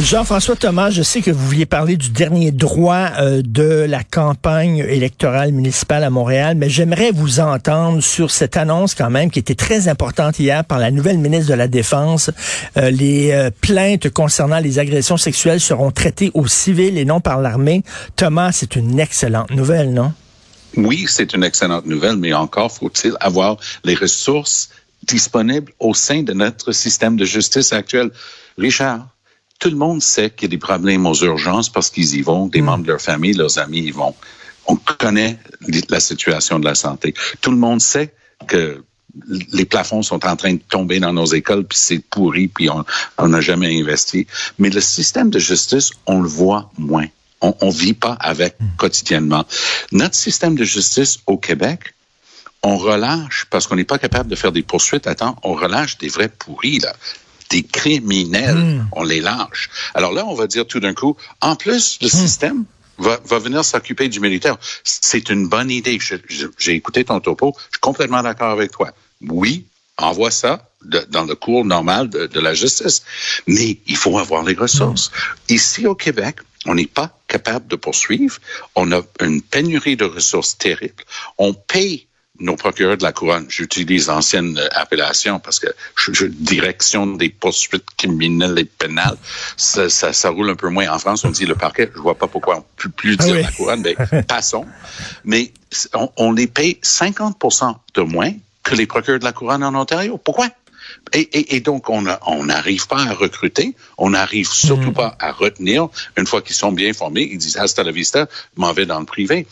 Jean-François Thomas, je sais que vous vouliez parler du dernier droit euh, de la campagne électorale municipale à Montréal, mais j'aimerais vous entendre sur cette annonce quand même qui était très importante hier par la nouvelle ministre de la Défense. Euh, les euh, plaintes concernant les agressions sexuelles seront traitées au civil et non par l'armée. Thomas, c'est une excellente nouvelle, non? Oui, c'est une excellente nouvelle, mais encore faut-il avoir les ressources disponibles au sein de notre système de justice actuel. Richard, tout le monde sait qu'il y a des problèmes aux urgences parce qu'ils y vont, des membres de leur famille, leurs amis y vont. On connaît la situation de la santé. Tout le monde sait que les plafonds sont en train de tomber dans nos écoles, puis c'est pourri, puis on n'a jamais investi. Mais le système de justice, on le voit moins. On ne vit pas avec quotidiennement. Notre système de justice au Québec, on relâche, parce qu'on n'est pas capable de faire des poursuites, attends, on relâche des vrais pourris, là des criminels, hmm. on les lâche. Alors là, on va dire tout d'un coup, en plus, le hmm. système va, va venir s'occuper du militaire. C'est une bonne idée. J'ai écouté ton topo, je suis complètement d'accord avec toi. Oui, envoie ça dans le cours normal de, de, la justice, mais il faut avoir les ressources. Hmm. Ici au Québec, on n'est pas capable de poursuivre. On a une pénurie de ressources terrible. On paye nos procureurs de la couronne, j'utilise l'ancienne appellation parce que je, direction des poursuites criminelles et pénales, ça, ça, roule un peu moins. En France, on dit le parquet, je vois pas pourquoi on peut plus dire la couronne, mais passons. Mais on, les paye 50% de moins que les procureurs de la couronne en Ontario. Pourquoi? Et, et, donc, on n'arrive pas à recruter, on n'arrive surtout hmm. pas à retenir. Une fois qu'ils sont bien formés, ils disent hasta la vista, m'en vais dans le privé.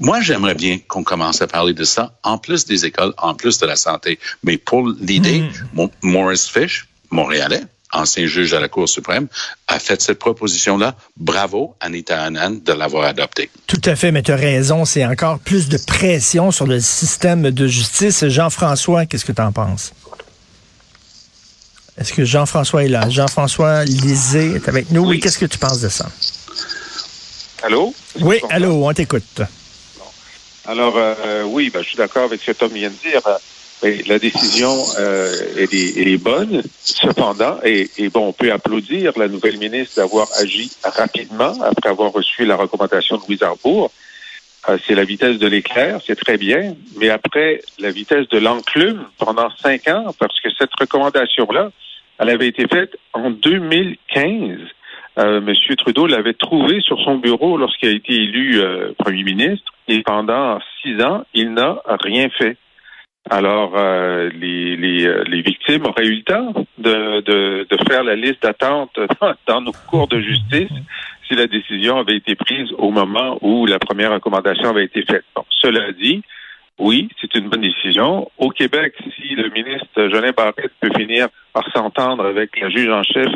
Moi, j'aimerais bien qu'on commence à parler de ça, en plus des écoles, en plus de la santé. Mais pour l'idée, hmm. Maurice Fish, montréalais, ancien juge à la Cour suprême, a fait cette proposition-là. Bravo, Anita Anand, de l'avoir adoptée. Tout à fait, mais tu as raison, c'est encore plus de pression sur le système de justice. Jean-François, qu'est-ce que tu en penses? Est-ce que Jean-François est là? Jean-François Lisée est avec nous. Oui, qu'est-ce que tu penses de ça? Allô? Oui, allô, on t'écoute. Alors, euh, oui, ben, je suis d'accord avec ce que Tom vient de dire. la décision euh, elle, est, bonne, cependant, et, bon, on peut applaudir la nouvelle ministre d'avoir agi rapidement après avoir reçu la recommandation de Louis Arbour. Euh, c'est la vitesse de l'éclair, c'est très bien, mais après la vitesse de l'enclume pendant cinq ans, parce que cette recommandation-là, elle avait été faite en 2015. Euh, M. Trudeau l'avait trouvé sur son bureau lorsqu'il a été élu euh, premier ministre et pendant six ans, il n'a rien fait. Alors, euh, les, les, les, victimes auraient eu le temps de, de, de faire la liste d'attente dans, nos cours de justice si la décision avait été prise au moment où la première recommandation avait été faite. Bon, cela dit, oui, c'est une bonne décision. Au Québec, si le ministre Jolin Barrette peut finir par s'entendre avec la juge en chef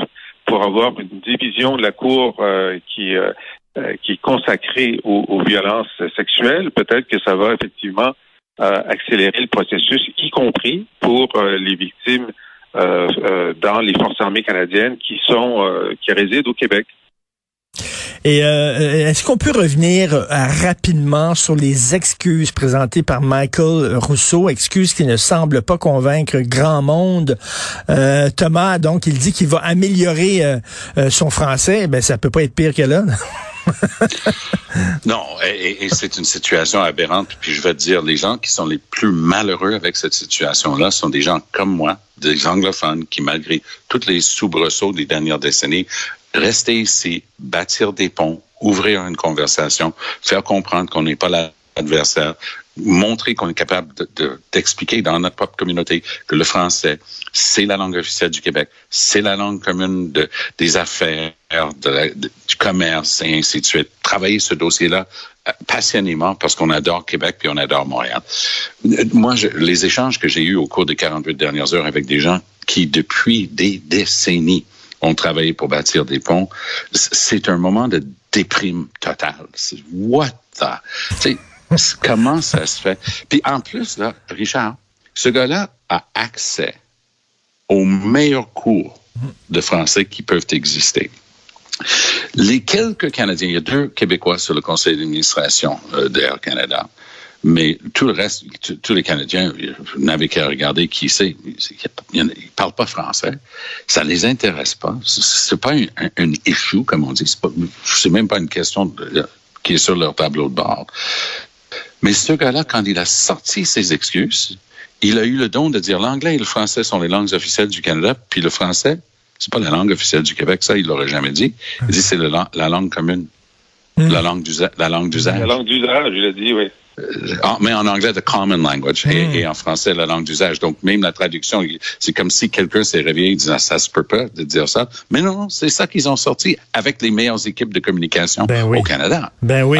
pour avoir une division de la Cour euh, qui, euh, euh, qui est consacrée aux, violences sexuelles, peut-être que ça va effectivement accélérer le processus, y compris pour les victimes dans les forces armées canadiennes qui sont qui résident au Québec. Et euh, est-ce qu'on peut revenir euh, rapidement sur les excuses présentées par Michael Rousseau, excuses qui ne semblent pas convaincre grand monde. Euh, Thomas, donc, il dit qu'il va améliorer son français. Ben, ça peut pas être pire que là. non, et, c'est une situation aberrante. Puis je vais te dire, les gens qui sont les plus malheureux avec cette situation-là sont des gens comme moi, des anglophones, qui malgré toutes les soubresauts des dernières décennies, rester ici, bâtir des ponts, ouvrir une conversation, faire comprendre qu'on n'est pas l'adversaire, montrer qu'on est capable d'expliquer de, dans notre propre communauté que le français, c'est la langue officielle du Québec, c'est la langue commune de, des affaires, de du commerce et ainsi de suite. Travailler ce dossier-là euh, passionnément parce qu'on adore Québec puis on adore Montréal. Moi, les échanges que j'ai eus au cours des 48 dernières heures avec des gens qui, depuis des décennies, ont travaillé pour bâtir des ponts. C'est un moment de déprime totale. What the? comment ça se fait? Puis en plus, là, Richard, ce gars-là a accès aux meilleurs cours de français qui peuvent exister. Les quelques Canadiens, il y a deux Québécois sur le conseil d'administration euh, d'Air Canada. Mais tout le reste, tous les Canadiens n'avaient qu'à regarder qui c'est. Ils ne parlent pas français. Ça les intéresse pas. C'est pas un, un, issue, comme on dit. C'est même pas une question de, qui est sur leur tableau de bord. Mais ce gars-là, quand il a sorti ses excuses, il a eu le don de dire l'anglais et le français sont les langues officielles du Canada, puis le français, c'est pas la langue officielle du Québec, ça, il l'aurait jamais dit. Il dit c'est la langue commune. Hmm. La langue d'usage. La langue d'usage. La langue d'usage, il a dit, oui. Euh, mais en anglais, the common language, hmm. et, en français, la langue d'usage. Donc, même la traduction, c'est comme si quelqu'un s'est réveillé et disait, ça se peut pas de dire ça. Mais non, c'est ça qu'ils ont sorti avec les meilleures équipes de communication ben au Canada. Ben oui.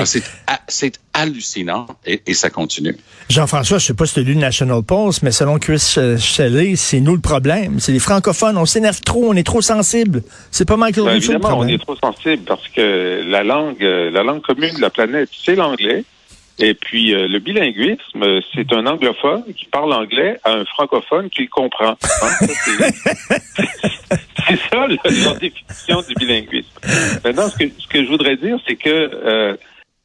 C'est hallucinant et, et, ça continue. Jean-François, je sais pas si tu as lu le National Post, mais selon Chris Shelley, c'est nous le problème. C'est les francophones. On s'énerve trop, on est trop sensible. C'est pas Michael ben, Rousseau le problème. on est trop sensible parce que la langue, la langue commune de la planète, c'est l'anglais. Et puis, euh, le bilinguisme, c'est un anglophone qui parle anglais à un francophone qui comprend. Hein, c'est ça la, définition du bilinguisme. Maintenant, ce que, ce que je voudrais dire, c'est que euh,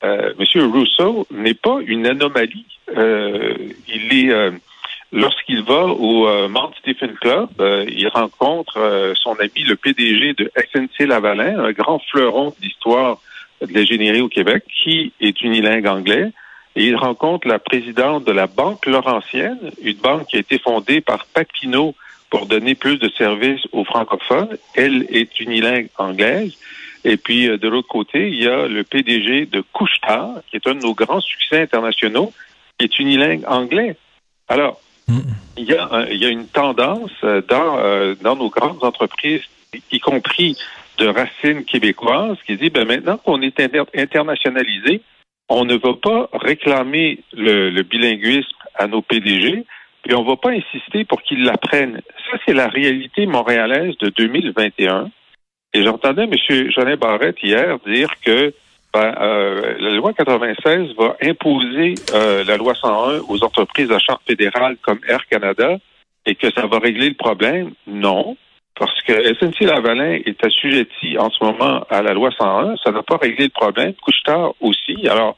euh, M. Rousseau n'est pas une anomalie. Euh, il est... Euh, lorsqu'il va au euh, Mount Stephen Club, il rencontre son ami, le PDG de SNC Lavalin, un grand fleuron d'histoire de l'ingénierie au Québec, qui est unilingue anglais et il rencontre la présidente de la Banque Laurentienne, une banque qui a été fondée par Papineau pour donner plus de services aux francophones. Elle est unilingue anglaise. Et puis, euh, de l'autre côté, il y a le PDG de Couchetard, qui est un de nos grands succès internationaux, qui est unilingue anglais. Alors, il, y a, il y a une tendance euh, dans, euh, dans nos grandes entreprises, y compris de racines québécoises, qui dit, ben maintenant qu'on est internationalisé, on ne va pas réclamer le, bilinguisme à nos PDG, puis on ne va pas insister pour qu'ils l'apprennent. Ça, c'est la réalité montréalaise de 2021. Et j'entendais M. Jeannet Barrette hier dire que ben, euh, la loi 96 va imposer euh, la loi 101 aux entreprises à charte fédérale comme Air Canada et que ça va régler le problème. Non. Parce que SNC-Lavalin est assujetti en ce moment à la loi 101, ça n'a pas réglé le problème. Couchetard aussi. Alors,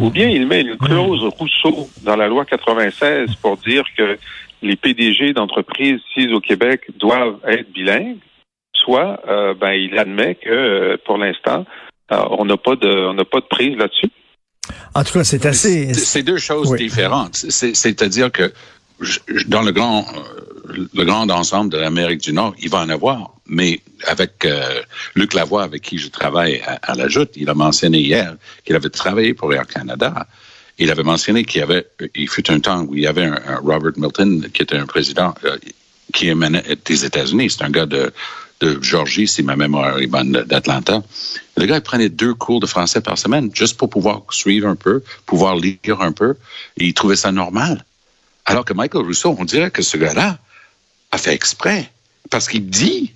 ou bien il met une clause Rousseau dans la loi 96 pour dire que les PDG d'entreprises ici au Québec doivent être bilingues, soit euh, ben il admet que euh, pour l'instant euh, on n'a pas de on n'a pas de prise là-dessus. En tout cas, c'est assez. C'est deux choses différentes. C'est-à-dire que dans le grand le grand ensemble de l'Amérique du Nord, il va en avoir. Mais avec euh, Luc Lavoie, avec qui je travaille à, la Joute, il a mentionné hier qu'il avait travaillé pour Air Canada. Il avait mentionné qu'il y avait, il fut un temps où il y avait un, Robert Milton qui était un président euh, qui émanait des États-Unis. C'est un gars de, de Georgie, si ma mémoire est bonne, d'Atlanta. Le gars, il prenait deux cours de français par semaine, juste pour pouvoir suivre un peu, pouvoir lire un peu, et il trouvait ça normal. Alors que Michael Rousseau, on dirait que ce gars-là, a fait exprès. Parce qu'il dit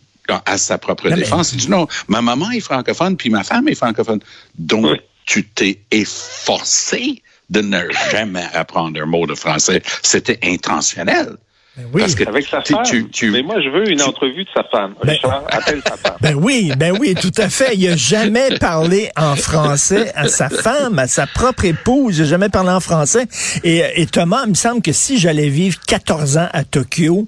à sa propre défense, il dit non, ma maman est francophone, puis ma femme est francophone. Donc, tu t'es efforcé de ne jamais apprendre un mot de français. C'était intentionnel. Ben oui. Parce que avec sa femme. mais moi, je veux une entrevue de sa femme. Ben, appelle sa femme. Ben oui, ben oui, tout à fait. Il n'a jamais parlé en français à sa femme, à sa propre épouse. Il n'a jamais parlé en français. Et, et Thomas, il me semble que si j'allais vivre 14 ans à Tokyo,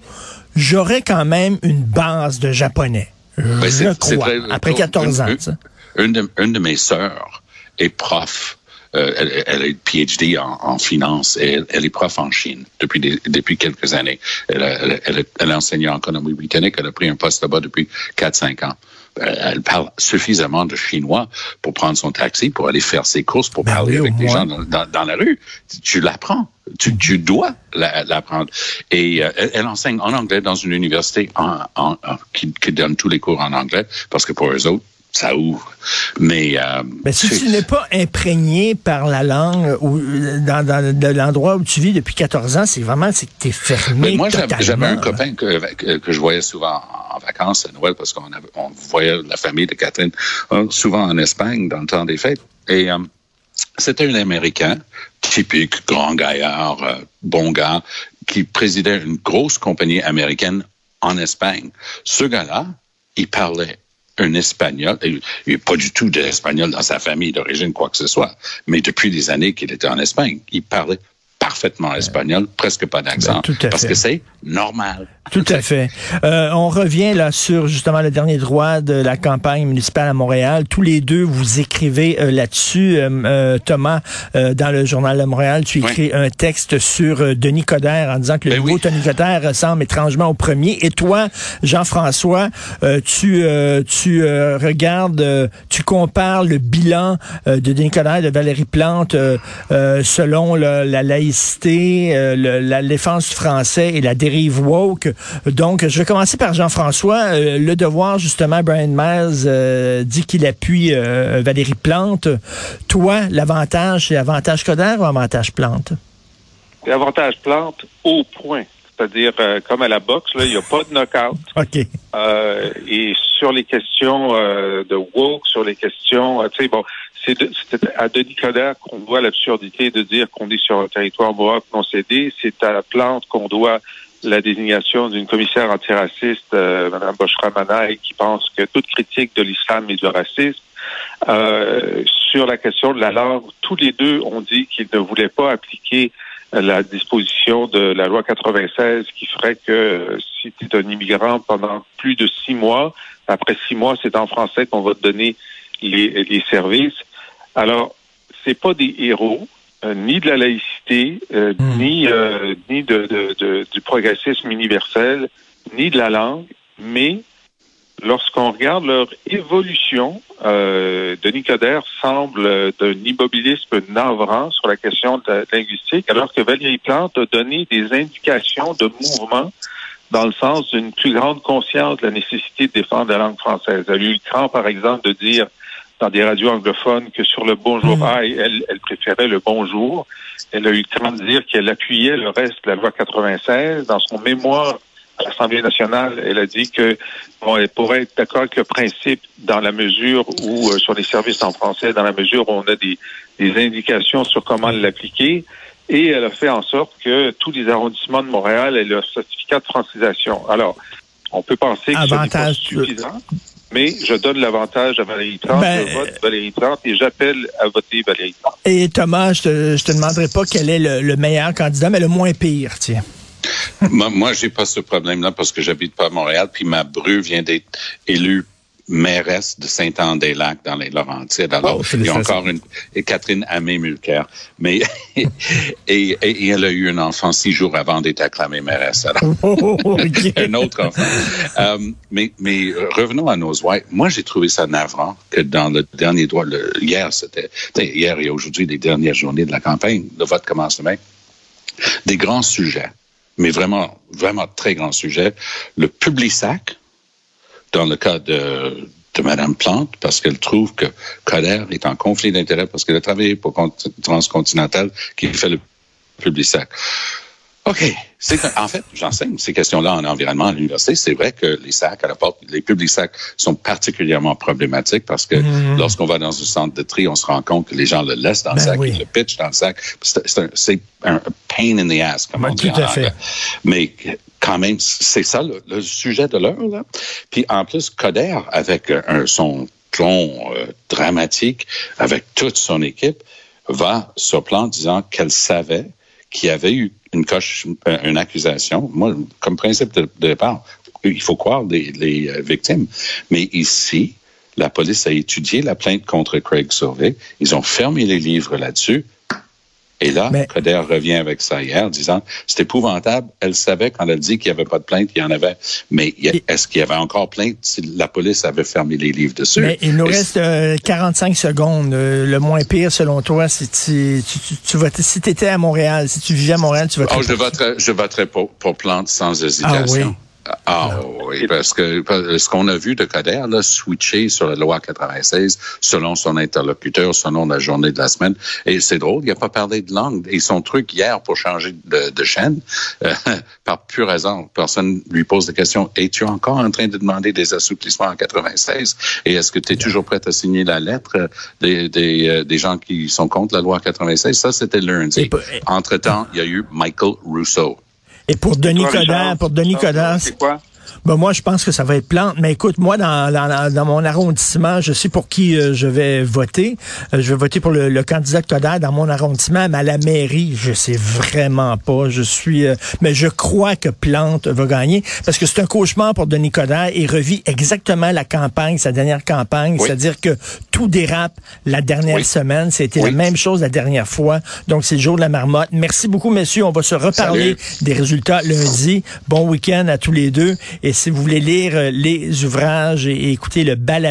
j'aurais quand même une base de japonais. Je crois, après 14 ans. Une, de, une de mes sœurs est prof. Euh, elle, elle, a une PhD en, en finance et elle, est prof en Chine depuis depuis quelques années. Elle, elle, elle, elle enseigne en économie britannique. Elle a pris un poste là-bas depuis 4-5 ans. Euh, elle parle suffisamment de chinois pour prendre son taxi, pour aller faire ses courses, pour ben parler avec des gens dans, dans, la rue. Tu l'apprends. Tu, tu, dois l'apprendre. Et euh, elle, enseigne en anglais dans une université en, en, qui, qui, donne tous les cours en anglais, parce que pour eux autres, ça ouvre. Mais, euh, Mais si tu n'es pas imprégné par la langue ou dans, dans de l'endroit où tu vis depuis 14 ans, c'est vraiment c'est que tu es fermé. Mais moi, j'avais un copain que, que, je voyais souvent en vacances à Noël parce qu'on on voyait la famille de Catherine euh, souvent en Espagne dans le temps des fêtes. Et euh, c'était un Américain, typique, grand gaillard, euh, bon gars, qui présidait une grosse compagnie américaine en Espagne. Ce gars-là, il parlait un Espagnol, il n'y a pas du tout d'Espagnol dans sa famille d'origine, quoi que ce soit, mais depuis des années qu'il était en Espagne, il parlait parfaitement espagnol, presque pas d'accent, Ben, parce fait. que c'est normal. Tout à fait. Euh, on revient là sur justement le dernier droit de la campagne municipale à Montréal. Tous les deux, vous écrivez euh, là-dessus. Euh, Thomas, euh, dans le journal de Montréal, tu écris un texte sur Denis Coderre en disant que le Ben nouveau oui. Denis Coderre ressemble étrangement au premier. Et toi, Jean-François, euh, tu euh, tu euh, regardes, euh, tu compares le bilan euh, de Denis Coderre et de Valérie Plante selon le- la laïcité, euh, le- la défense du français et la dérive woke. Donc, je vais commencer par Jean-François. Euh, le devoir, justement, Brian Miles euh, dit qu'il appuie euh, Valérie Plante. Toi, l'avantage, c'est avantage Coderre ou avantage Plante? L'avantage plante au point. C'est-à-dire, comme à la boxe, il n'y a pas de knockout. OK. Et sur les questions de woke, sur les questions, tu sais, bon, c'est de- c'est à Denis Coderre qu'on doit l'absurdité de dire qu'on est sur un territoire mohawk non cédé. C'est à la plante qu'on doit la désignation d'une commissaire antiraciste, euh, Mme Boshra Manaï, qui pense que toute critique de l'islam est du racisme. Euh, sur la question de la langue, tous les deux ont dit qu'ils ne voulaient pas appliquer la disposition de la loi 96 qui ferait que euh, si tu es un immigrant pendant plus de six mois, après six mois, c'est en français qu'on va te donner les, les services. Alors, c'est pas des héros, ni de la laïcité, euh, Mm. ni euh, ni de, de- de- du progressisme universel, ni de la langue, mais lorsqu'on regarde leur évolution, euh, Denis Coderre semble euh, d'un immobilisme navrant sur la question de la linguistique, alors que Valérie Plante a donné des indications de mouvement dans le sens d'une plus grande conscience de la nécessité de défendre la langue française. Elle a eu le cran, par exemple, de dire dans des radios anglophones que sur le bonjour Mm. aïe, elle, elle préférait le bonjour. Elle a eu le cran de dire qu'elle appuyait le reste de la loi 96. Dans son mémoire à l'Assemblée nationale, elle a dit que bon, elle pourrait être d'accord avec le principe dans la mesure où, euh, sur les services en français, dans la mesure où on a des, des indications sur comment l'appliquer. Et elle a fait en sorte que tous les arrondissements de Montréal aient leur certificat de francisation. Alors, on peut penser que Avantage, ce n'est pas suffisant, mais je donne l'avantage à Valérie Plante, Ben, je vote Valérie Plante et j'appelle à voter Valérie Plante. Et Thomas, je te, je te demanderai pas quel est le, le meilleur candidat, mais le moins pire, tiens. moi, moi j'ai pas ce problème-là parce que j'habite pas à Montréal, puis ma bru vient d'être élue mairesse de Saint-Anne-des-Lacs dans les Laurentides. Alors, Oh, il y a encore une et Catherine Amé-Mulcair. Mais et, et, et elle a eu un enfant six jours avant d'être acclamée mairesse. Alors, Oh, un autre enfant. Euh, mais, mais revenons à nos whites. Moi, j'ai trouvé ça navrant que dans le dernier droit, le, hier, c'était hier et aujourd'hui, les dernières journées de la campagne, le vote commence demain, des grands sujets, mais vraiment, vraiment très grands sujets. Le Publisac, dans le cas de, de Mme Plante, parce qu'elle trouve que Coder est en conflit d'intérêts parce qu'elle a travaillé pour Cont- Transcontinental qui fait le Publisac. OK. C'est que- en fait, j'enseigne ces questions-là en environnement à l'université. C'est vrai que les sacs à la porte, les publics sacs sont particulièrement problématiques parce que Mhm. lorsqu'on va dans un centre de tri, on se rend compte que les gens le laissent dans le Ben sac, oui. ils le pitchent dans le sac. C'est un, pain in the ass, comme Ben, on dit tout à fait. Mais quand même, c'est ça le, sujet de l'heure. Puis en plus, Coder, avec euh, son ton euh, dramatique, avec toute son équipe, va sur plan disant qu'elle savait qu'il y avait eu une coche, euh, une accusation. Moi, comme principe de, départ, il faut croire les, les euh, victimes. Mais ici, la police a étudié la plainte contre Craig Sauvé. Ils ont fermé les livres là-dessus. Et là, Mais- Coder revient avec ça hier, disant c'est épouvantable. Elle savait quand elle dit qu'il n'y avait pas de plainte, il y en avait. Mais est-ce qu'il y avait encore plainte si la police avait fermé les livres dessus? Mais il nous Et reste euh, 45 secondes. Euh, le moins pire, selon toi, si tu, tu, tu, tu votais- si étais à Montréal, si tu vivais à Montréal, tu voterais Oh, je voterais, je voterais pour, pour Plante sans hésitation. oui? Ah oui, parce que ce qu'on a vu de Coder, là, switcher sur la loi 96 selon son interlocuteur, selon la journée de la semaine. Et c'est drôle, il n'a pas parlé de langue. Et son truc hier pour changer de, de chaîne, euh, par pure raison, personne lui pose des questions. Es-tu encore en train de demander des assouplissements en 96? Et est-ce que tu es toujours prêt à signer la lettre euh, des, des, euh, des gens qui sont contre la loi 96? Ça, c'était lundi. Et pas- Entre-temps, il y a eu Michael Rousseau. Et pour Denis Coderre, pour Denis Coderre, C'est quoi? Ben moi, je pense que ça va être Plante. Mais écoute, moi, dans, dans, dans mon arrondissement, je sais pour qui euh, je vais voter. Euh, je vais voter pour le, le candidat Coder dans mon arrondissement, mais à la mairie, je sais vraiment pas. Je suis, euh, mais je crois que Plante va gagner parce que c'est un cauchemar pour Denis Coderre. Il revit exactement la campagne, sa dernière campagne, Oui. c'est-à-dire que tout dérape la dernière Oui. semaine. C'était Oui. la même chose la dernière fois. Donc, c'est le jour de la marmotte. Merci beaucoup, messieurs. On va se reparler Salut. des résultats lundi. Bon week-end à tous les deux. Et si vous voulez lire euh, les ouvrages et, écouter le balado,